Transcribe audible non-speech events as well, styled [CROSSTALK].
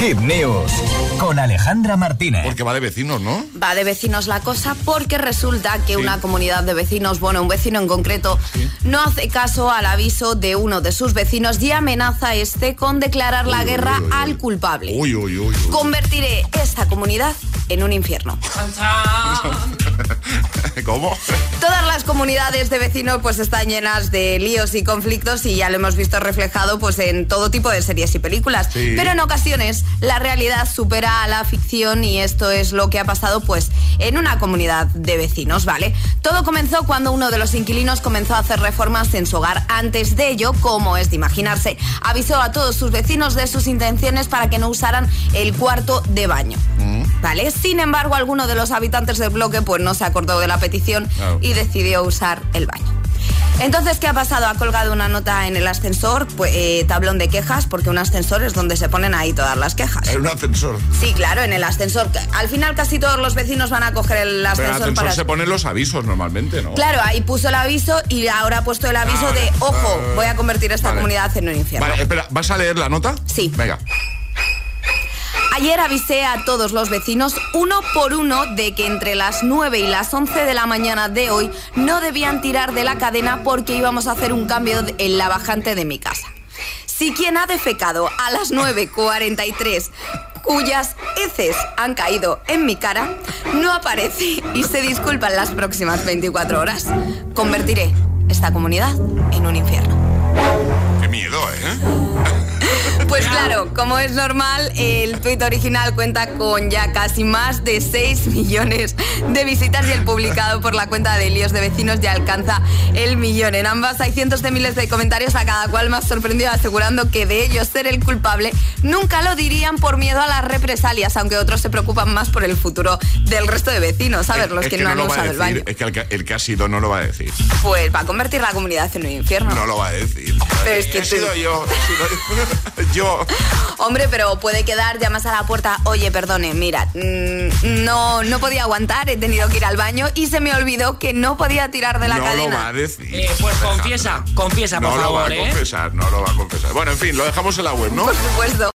Hit News con Alejandra Martínez. Porque va de vecinos, ¿no? Va de vecinos la cosa porque resulta que una comunidad de vecinos, bueno, un vecino en concreto, no hace caso al aviso de uno de sus vecinos y amenaza a este con declarar la guerra al culpable. Uy, uy, uy. uy. Convertiré esta comunidad en un infierno. [LAUGHS] ¿Cómo? Todas las comunidades de vecinos pues están llenas de líos y conflictos y ya lo hemos visto reflejado pues en todo tipo de series y películas. Sí. Pero en ocasiones la realidad supera a la ficción y esto es lo que ha pasado pues en una comunidad de vecinos, ¿vale? Todo comenzó cuando uno de los inquilinos comenzó a hacer reformas en su hogar. Antes de ello, como es de imaginarse, avisó a todos sus vecinos de sus intenciones para que no usaran el cuarto de baño. ¿Vale? Sin embargo, alguno de los habitantes del bloque pues no se acordó de la petición Claro. y decidió usar el baño. Entonces, ¿qué ha pasado? Ha colgado una nota en el ascensor, pues, eh, tablón de quejas, porque un ascensor es donde se ponen ahí todas las quejas. Era un ascensor. Sí, claro, en el ascensor. Al final casi todos los vecinos van a coger el Pero en ascensor, el ascensor para... se ponen los avisos normalmente, ¿no? Claro, ahí puso el aviso y ahora ha puesto el aviso Vale. de, ojo, voy a convertir esta Vale. comunidad en un infierno. Vale, espera, ¿vas a leer la nota? Sí. Venga. Ayer avisé a todos los vecinos uno por uno de que entre las 9 y las 11 de la mañana de hoy no debían tirar de la cadena porque íbamos a hacer un cambio en la bajante de mi casa. Si quien ha defecado a las 9.43 cuyas heces han caído en mi cara, no aparece y se disculpa en las próximas 24 horas, convertiré esta comunidad en un infierno. Qué miedo, ¿eh? Pues claro, como es normal, el tuit original cuenta con ya casi más de 6 [LAUGHS] millones de visitas y el publicado por la cuenta de Líos de Vecinos ya alcanza el millón. En ambas hay cientos de miles de comentarios, a cada cual más sorprendido asegurando que de ellos ser el culpable nunca lo dirían por miedo a las represalias, aunque otros se preocupan más por el futuro del resto de vecinos, ¿sabes? Los Es que, que no han a usado el baño. Es que el, el que ha sido no lo va a decir. Pues va a convertir la comunidad en un infierno. No lo va a decir. Pero es que he tú- sido yo. he sido [LAUGHS] yo. Hombre, pero puede quedar, llamas a la puerta, oye, perdone, mira, mm, no, no podía aguantar, he tenido que ir al baño y se me olvidó que no podía tirar de la no lo va cadena. a decir. Eh, pues confiesa, confiesa, por no lo va favor, a ¿eh? confesar, no lo va a confesar. Bueno, en fin, lo dejamos en la web, ¿no? Por supuesto.